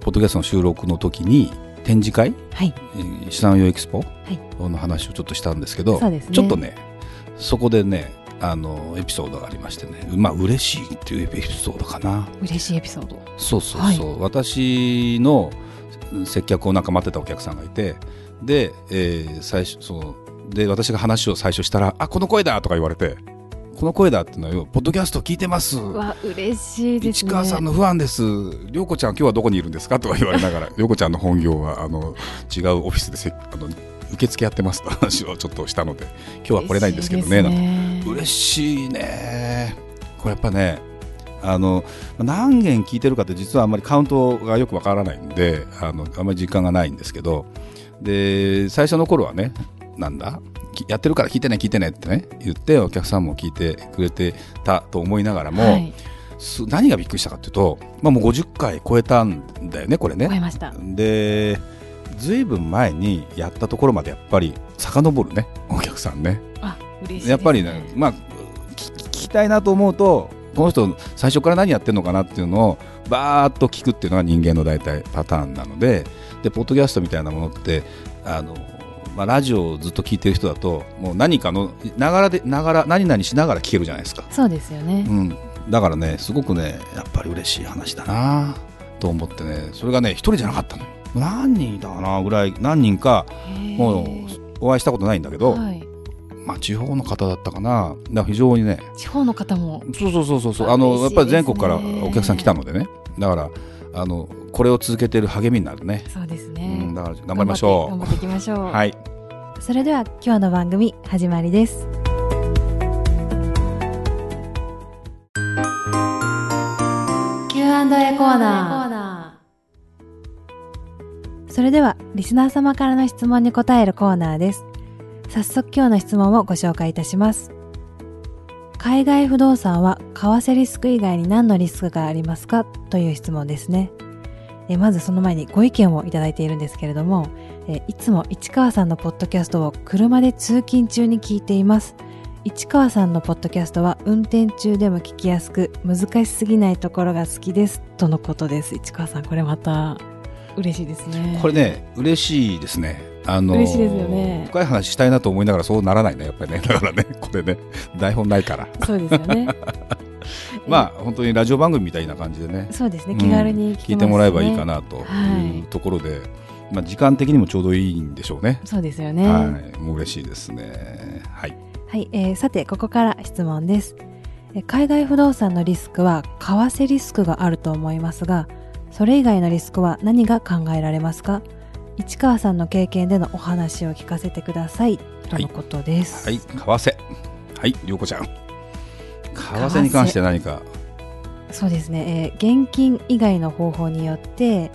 ポッドキャストの収録の時に展示会、はい。えー、資産運用エキスポ？はい。の話をちょっとしたんですけど、そうですね。ちょっとねそこでねあのエピソードがありましてねまあ嬉しいっていうエピソードかな。嬉しいエピソード。そうそうそう、私の接客をなんか待ってたお客さんがいてで,、えー最初そので私が話を最初したら「あこの声だ!」とか言われて「この声だ!」っていうのはよ「ポッドキャスト聞いてます」わ嬉しいですね市川さんのファンです。涼子ちゃん今日はどこにいるんですかとか言われながら、涼子ちゃんの本業はあの違うオフィスでせあの受付やってますと話をちょっとしたので、今日は来れないんですけどね。なんてね嬉しいね。これやっぱね。あの何件聞いてるかって実はあんまりカウントがよくわからないんであのあんまり実感がないんですけどで最初の頃はねなんだ？きやってるから聞いてね聞いてねってね言ってお客さんも聞いてくれてたと思いながらも、はいす何がびっくりしたかというと、まあ、もう50回超えたんだよねこれね。でずいぶん前にやったところまでやっぱり遡るねお客さんね。あ嬉しいねやっぱりね、まあ、聞聞きたいなと思うとこの人最初から何やってるのかなっていうのをバーッと聞くっていうのが人間の大体パターンなのででポッドキャストみたいなものってあの、まあ、ラジオをずっと聞いてる人だともう何かのながらでながら何々しながら聞けるじゃないですか。そうですよね。うん、だからねすごくねやっぱり嬉しい話だなと思ってね。それがね一人じゃなかったのよ。何人いたかなぐらい何人かもうお会いしたことないんだけど、はい。まあ、地方の方だったかな。だから非常にね地方の方も。そうそうそうそうああのやっぱり全国からお客さん来たのでね。だからあのこれを続けてる励みになるね、そうですうねん、だから頑張りましょ頑張って頑張っていきましょうう。はいそれでは今日の番組始まりです。Q&A コーナー。それではリスナー様からの質問に答えるコーナーです。早速今日の質問をご紹介いたします。海外不動産は為替リスク以外に何のリスクがありますか？という質問ですね。えまずその前にご意見をいただいているんですけれども、えーいつも市川さんのポッドキャストを車で通勤中に聞いています。市川さんのポッドキャストは運転中でも聞きやすく難しすぎないところが好きです。とのことです。市川さんこれまた嬉しいですね。これね嬉しいですね。あの嬉しいですよね。深い話したいなと思いながらそうならないねやっぱりね。だからねこれね台本ないから。そうですよね。まあ本当にラジオ番組みたいな感じでね。そうですね。気軽に聞けます、ね。聞いてもらえばいいかなとはい。いうところで、まあ、時間的にもちょうどいいんでしょうね。そうですよねはい、もう嬉しいですね。はい。はい、えーさてここから質問ですえー海外不動産のリスクは為替リスクがあると思いますがそれ以外のリスクは何が考えられますか？市川さんの経験でのお話を聞かせてくださいとのことです、はい、為替。はい、りょうこちゃん。為替に関して何か？そうですね、えー現金以外の方法によって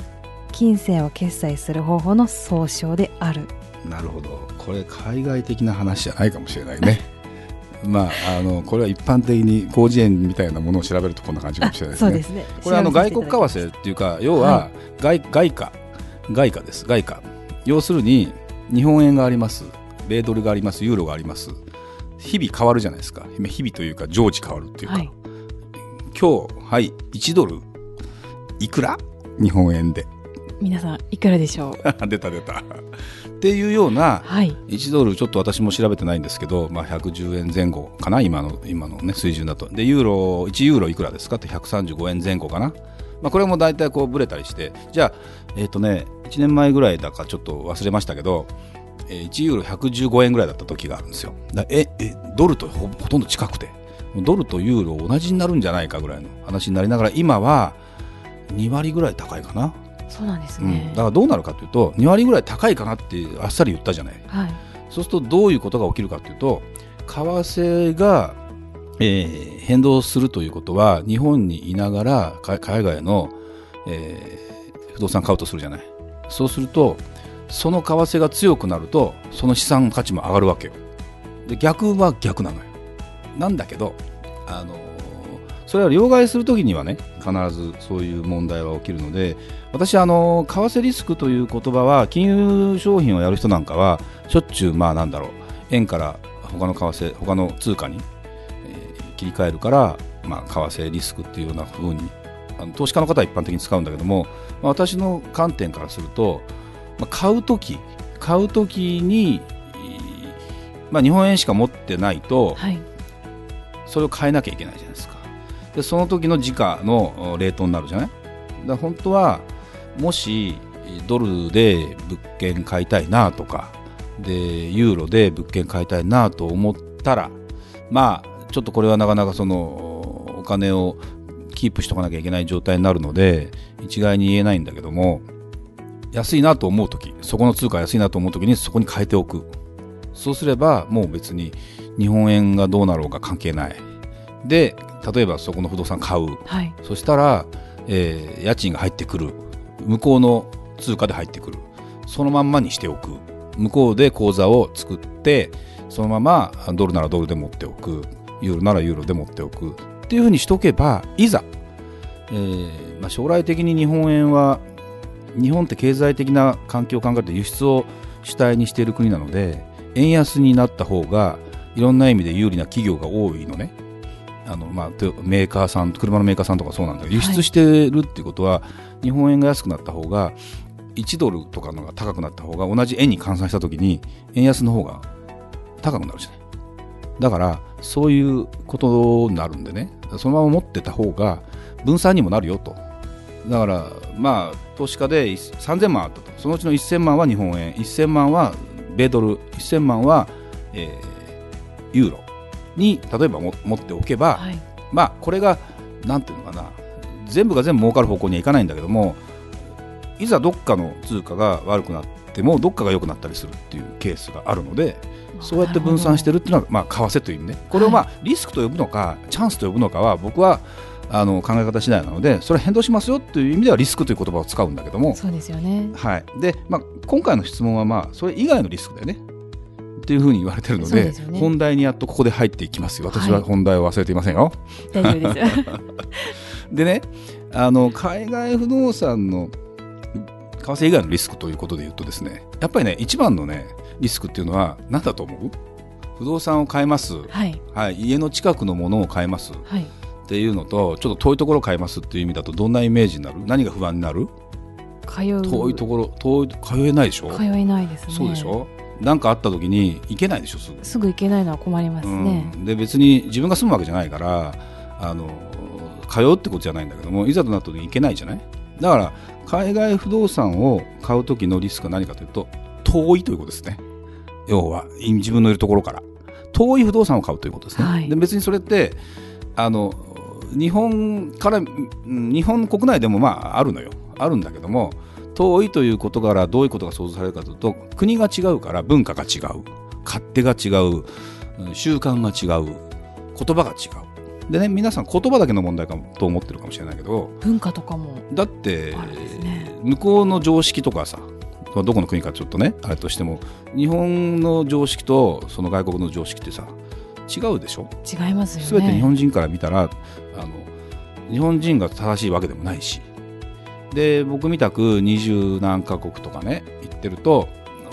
金銭を決済する方法の総称であるなるほど。これ海外的な話じゃないかもしれないね。まあ、あの、これは一般的に広辞苑みたいなものを調べるとこんな感じかもしれないですね。そうですねこれあの外国為替っていうか、要は外外貨、外貨です、外貨。要するに日本円があります、米ドルがあります、ユーロがあります。日々変わるじゃないですか。日々というか常時変わるっていうか。はい今日はい1ドルいくら？日本円で皆さんいくらでしょう？出た出た。っていうようなはい。1ドルちょっと私も調べてないんですけど、まあ、110円前後かな？今の今の、ね、水準だと。でユーロ1ユーロいくらですか？って135円前後かな、まあ、これも大体こうブレたりして。じゃあえっ、とね1年前ぐらいだかちょっと忘れましたけどえー1ユーロ115円ぐらいだった時があるんですよ。だええドルとほほとんど近くて。ドルとユーロ同じになるんじゃないかぐらいの話になりながら今は2割ぐらい高いかな、そうなんですうん、ねだ、からどうなるかというと2割ぐらい高いかなってあっさり言ったじゃない。はい。そうするとどういうことが起きるかというと為替が、えー変動するということは日本にいながらか海外の、えー不動産買うとするじゃない。そうするとその為替が強くなるとその資産価値も上がるわけ。よで逆は逆なのよ。なんだけどあのそれは両替するときにはね必ずそういう問題は起きるので私あの為替リスクという言葉は金融商品をやる人なんかはしょっちゅうまあなんだろう円から他の為替他の通貨に、えー切り替えるから、まあ、為替リスクっていうような風にあの投資家の方は一般的に使うんだけども、まあ私の観点からすると、まあ、買うとき買うときに、えーまあ、日本円しか持ってないと、はい。それを変えなきゃいけないじゃないですかでその時の時価のレートになるじゃない？だ本当はもしドルで物件買いたいなとかでユーロで物件買いたいなと思ったらまあちょっとこれはなかなかそのお金をキープしとかなきゃいけない状態になるので一概に言えないんだけども安いなと思う時そこの通貨安いなと思う時にそこに変えておく。そうすればもう別に日本円がどうなろうか関係ない。で例えばそこの不動産買う。はい。そしたら、えー家賃が入ってくる。向こうの通貨で入ってくる。そのまんまにしておく。向こうで口座を作ってそのままドルならドルで持っておく。ユーロならユーロで持っておく。っていうふうにしとけばいざ、えーまあ、将来的に日本円は日本って経済的な環境を考えて輸出を主体にしている国なので円安になった方がいろんな意味で有利な企業が多いのねあの、まあ、メーカーさん車のメーカーさんとかそうなんだけど輸出してるっていうことは、日本円が安くなった方が1ドルとかのが高くなった方が同じ円に換算した時に円安の方が高くなるじゃない。だからそういうことになるんでね。そのまま持ってた方が分散にもなるよと。だからまあ投資家で3000万あったと。そのうちの1000万は日本円。1000万は米ドル。1000万は、えーユーロ。に例えばも持っておけば、はい。まあこれがなんていうのかな全部が全部儲かる方向にはいかないんだけどもいざどっかの通貨が悪くなってもどっかが良くなったりするっていうケースがあるのでそうやって分散してるっていうのは、まあ、為替という意味ね。これをまあ、リスクと呼ぶのかチャンスと呼ぶのかは僕はあの考え方次第なのでそれ変動しますよという意味ではリスクという言葉を使うんだけども、そうですよね。はい。でまあ、今回の質問は、まあ、それ以外のリスクだよねっていうふうに言われてるのでね本題にやっとここで入っていきますよ私ははい本題を忘れていませんよ。大丈夫です。でねあの海外不動産の為替以外のリスクということで言うとですねやっぱりね一番のねリスクっていうのは何だと思う？不動産を買います、はい。はい、家の近くのものを買いますはい。っていうのとちょっと遠いところを買いますっていう意味だとどんなイメージになる？何が不安になる？通う。遠いところ遠い通えないでしょ？通えないですね。そうでしょ？何かあった時に行けないでしょすぐ。すぐ行けないのは困りますね。うん、で別に自分が住むわけじゃないからあの通うってことじゃないんだけどもいざとなった時に行けないじゃない？だから海外不動産を買う時のリスクは何かというと遠いということですね。要は自分のいるところから。遠い不動産を買うということですね、はい。で別にそれってあの日本からうん日本国内でもまああるのよ。あるんだけども遠いということからどういうことが想像されるかというと国が違うから文化が違う。勝手が違う。うん習慣が違う。言葉が違う。でね皆さん言葉だけの問題かもと思ってるかもしれないけど文化とかも。だってね。向こうの常識とかさまあどこの国かちょっとねあれとしても日本の常識とその外国の常識ってさ違うでしょ？違いますよね。全て日本人から見たらあの日本人が正しいわけでもないしで僕みたく二十何カ国とかね行ってると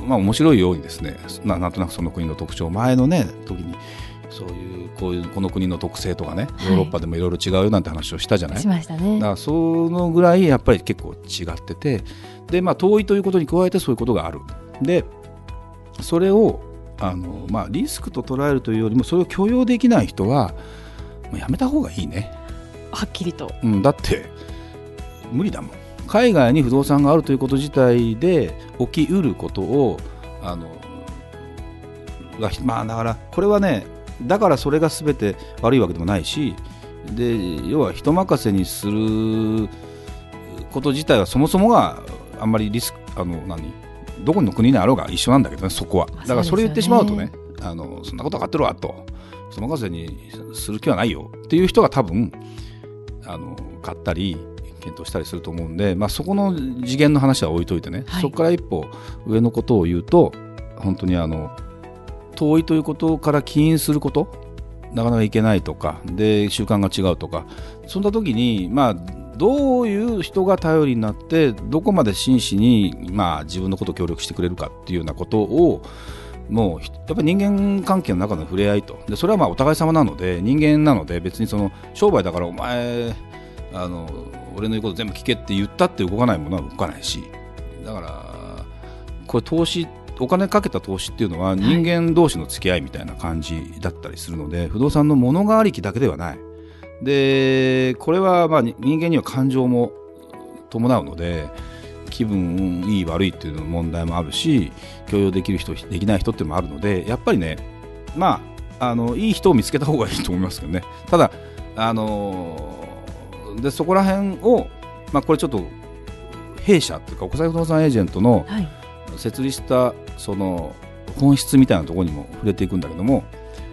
まあ面白いようにですねななんとなくその国の特徴前のね時にそういうこういうこの国の特性とかねはい。ヨーロッパでもいろいろ違うよなんて話をしたじゃない、しましたね。だか。らそのぐらいやっぱり結構違っててで、まあ、遠いということに加えてそういうことがある。でそれをあの、まあ、リスクと捉えるというよりもそれを許容できない人はもうやめた方がいいね、はっきりと。うん、だって無理だもん海外に不動産があるということ自体で起きうることをあのがまあだからこれはねだからそれが全て悪いわけでもないしで要は人任せにすること自体はそもそもがあんまりリスクあの何どこの国にあろうが一緒なんだけどねそこは。まあだからそれ言ってしまうとねそうあのそんなこと分かってるわと人任せにする気はないよっていう人が多分あの買ったり検討したりすると思うんで、まあ、そこの次元の話は置いといてね、はい。そこから一歩上のことを言うと本当にあの遠いということから起因することなかなかいけないとかで習慣が違うとかそんな時に、まあ、どういう人が頼りになってどこまで真摯に、まあ、自分のことを協力してくれるかっていうようなことをもうひやっぱり人間関係の中の触れ合いと。でそれはまあお互い様なので人間なので別にその商売だからお前あの俺の言うこと全部聞けって言ったって動かないものは動かないし。だからこれ投資お金かけた投資っていうのは人間同士の付き合いみたいな感じだったりするので、不動産の物がありきだけではない。でこれはまあに人間には感情も伴うので気分いい悪いっていうの問題もあるし許容できる人できない人っていうのもあるのでやっぱりねまああのいい人を見つけた方がいいと思いますけどね。ただあのでそこら辺をまあこれちょっと弊社っていうか国際不動産エージェントのはい。設立したその本質みたいなところにも触れていくんだけども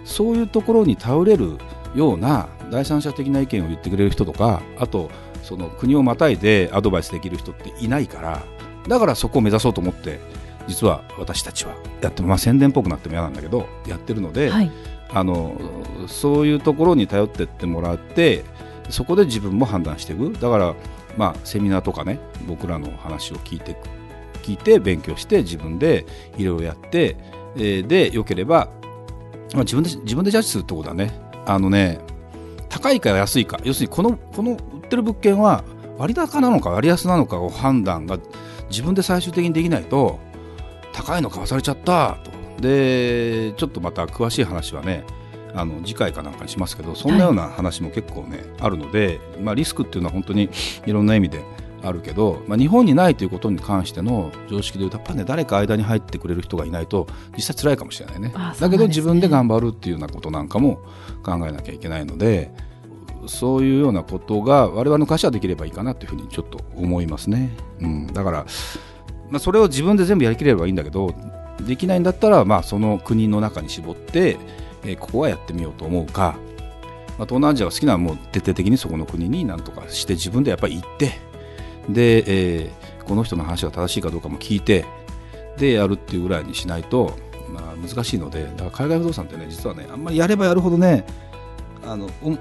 そういうところに頼れるような第三者的な意見を言ってくれる人とかあとその国をまたいでアドバイスできる人っていないからだからそこを目指そうと思って実は私たちはやってまあ宣伝っぽくなっても嫌なんだけどやってるので、はい。あのそういうところに頼ってってもらってそこで自分も判断していく。だから、まあ、セミナーとかね僕らの話を聞いて聞いて勉強して自分でいろいろやって、えーでよければ、まあ、自分で自分でジャッジするってことだね。あのね高いか安いか。要するにこのこの売ってる物件は割高なのか割安なのかを判断が自分で最終的にできないと高いの買わされちゃったと。でちょっとまた詳しい話はねあの次回かなんかにしますけどそんなような話も結構ね、あるので、まあ、リスクっていうのは本当にいろんな意味であるけど、まあ、日本にないということに関しての常識でいうとやっぱりね誰か間に入ってくれる人がいないと実際辛いかもしれないね。ね。だけど自分で頑張るっていうようなことなんかも考えなきゃいけないのでそういうようなことが我々の会社はできればいいかなというふうにちょっと思いますね、うん、だから、まあ、それを自分で全部やりきれればいいんだけどできないんだったら、まあ、その国の中に絞って、えーここはやってみようと思うか、まあ、東南アジアが好きならもう徹底的にそこの国になんとかして自分でやっぱり行ってで、えーこの人の話が正しいかどうかも聞いてでやるっていうぐらいにしないと、まあ、難しいのでだから海外不動産ってね実はねあんまりやればやるほどねあのおな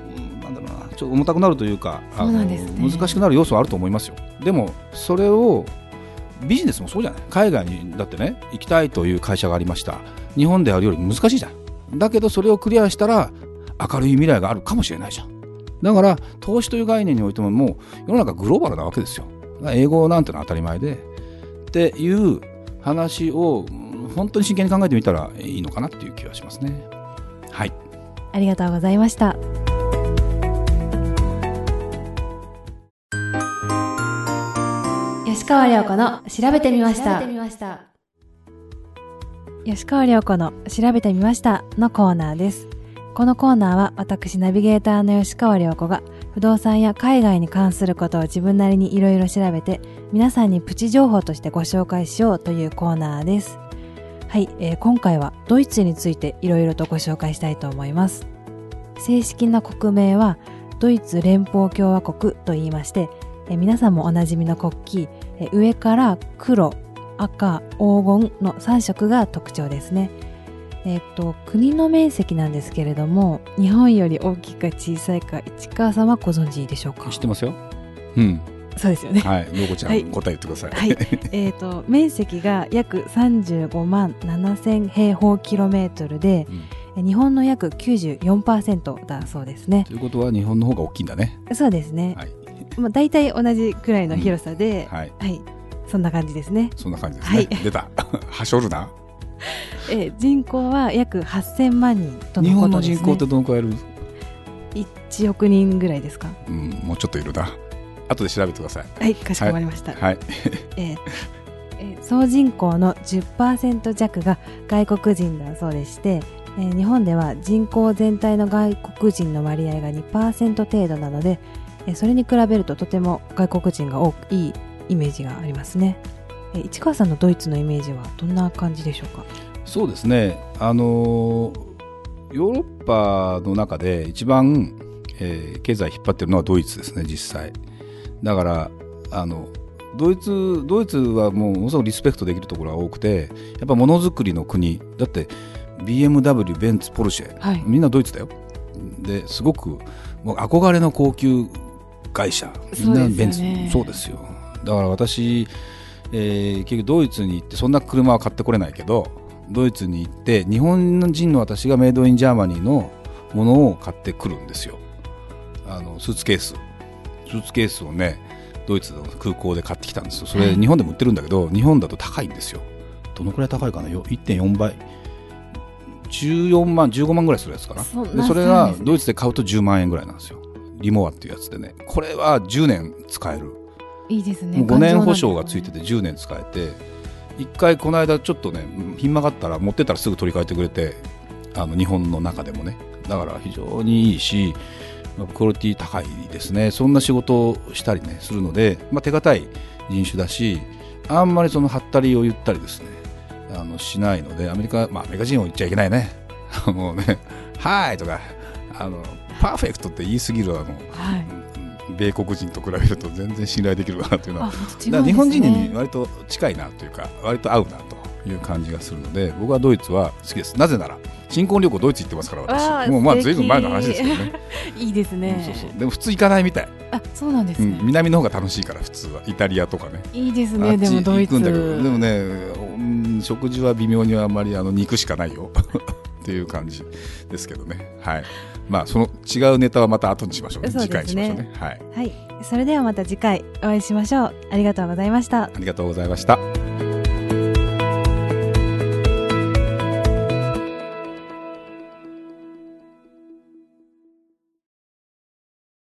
んだろうなちょっと重たくなるというかあそうなのんですね。難しくなる要素はあると思いますよ。でもそれをビジネスもそうじゃない。海外にだってね行きたいという会社がありました。日本でやるより難しいじゃんだけどそれをクリアしたら明るい未来があるかもしれないじゃん。だから投資という概念においてももう世の中グローバルなわけですよ。英語なんてのは当たり前で。っていう話をうん本当に真剣に考えてみたらいいのかなっていう気はしますね。はい。ありがとうございました。吉川亮子の調べてみました。吉川亮子の調べてみましたのコーナーです。このコーナーは私ナビゲーターの吉川亮子が不動産や海外に関することを自分なりにいろいろ調べて皆さんにプチ情報としてご紹介しようというコーナーです。はい、えー今回はドイツについていろいろとご紹介したいと思います。正式な国名はドイツ連邦共和国と言いまして、えー皆さんもおなじみの国旗、えー上から黒、赤、黄金の3色が特徴ですね。えっと国の面積なんですけれども日本より大きいか小さいか市川さんはご存知でしょうか？知ってますよ。うん。そうですよね。はい。のこちゃん、はい。答えてください。はい、えっと 面積が約35万7000平方キロメートルでうん。え日本の約94%だそうですね。ということは日本の方が大きいんだね。そうですね、はい。まあ、大体同じくらいの広さで、はい。はい、そんな感じですね。そんな感じですね、はい。出た。はしょるな。えー人口は約8000万人と日本ののことです、ね。人口ってどのくらいいる？1億人ぐらいですか？うんもうちょっといるな。後で調べてください。はい、かしこまりました。はい。えーえー総人口の10%弱が外国人だそうでして、えー日本では人口全体の外国人の割合が2%程度なので、えーそれに比べるととても外国人が多くいいイメージがありますね。えー市川さんのドイツのイメージはどんな感じでしょうか？そうですね。あのーヨーロッパの中で一番、えー経済引っ張ってるのはドイツですね実際。だからあのドイツドイツはもうものすごくリスペクトできるところが多くてやっぱものづくりの国。だって BMW ベンツポルシェ、はい。みんなドイツだよ。ですごくもう憧れの高級外車。みんなベンツ。そうですよだから私、えー結局ドイツに行ってそんな車は買ってこれないけどドイツに行って日本人の私が made in Germany のものを買ってくるんですよ。あのスーツケース。スーツケースをねドイツの空港で買ってきたんですよ。それはい日本でも売ってるんだけど、日本だと高いんですよ。どのくらい高いかな？よ1.4倍。14万15万ぐらいするやつかな？そでそれがドイツで買うと10万円ぐらいなんですよ。リモアっていうやつでね。これは10年使えるいいですね。もう5年保証がついてて10年使えて1回この間ちょっとねひん曲がったら持ってったらすぐ取り替えてくれてあの日本の中でもね。だから非常にいいしまあクオリティ高いですね。そんな仕事をしたりねするので、まあ、手堅い人種だしあんまりそのはったりを言ったりですねあのしないのでアメリカまあアメリカ人を言っちゃいけないね。もうね「はい」とかあの「パーフェクト」って言い過ぎるあの、夫はいうん米国人と比べると全然信頼できるかなというのは。ね。日本人に割と近いなというか割と合うなという感じがするので僕はドイツは好きです。なぜなら新婚旅行ドイツ行ってますから私。もうまあ素敵随分前の話ですけどね。いいですうんねそうそう。でも普通行かないみたい、あそうなんですね。うん、南の方が楽しいから普通は。イタリアとかね。いいですあねでもドイツ。でもね、うん食事は微妙にあんまりあの肉しかないよ。っていう感じですけどね。はいまあその違うネタはまた後にしましょうね。そう次回ですね。にしましょうね。はい。はい。それではまた次回お会いしましょう。ありがとうございました。ありがとうございました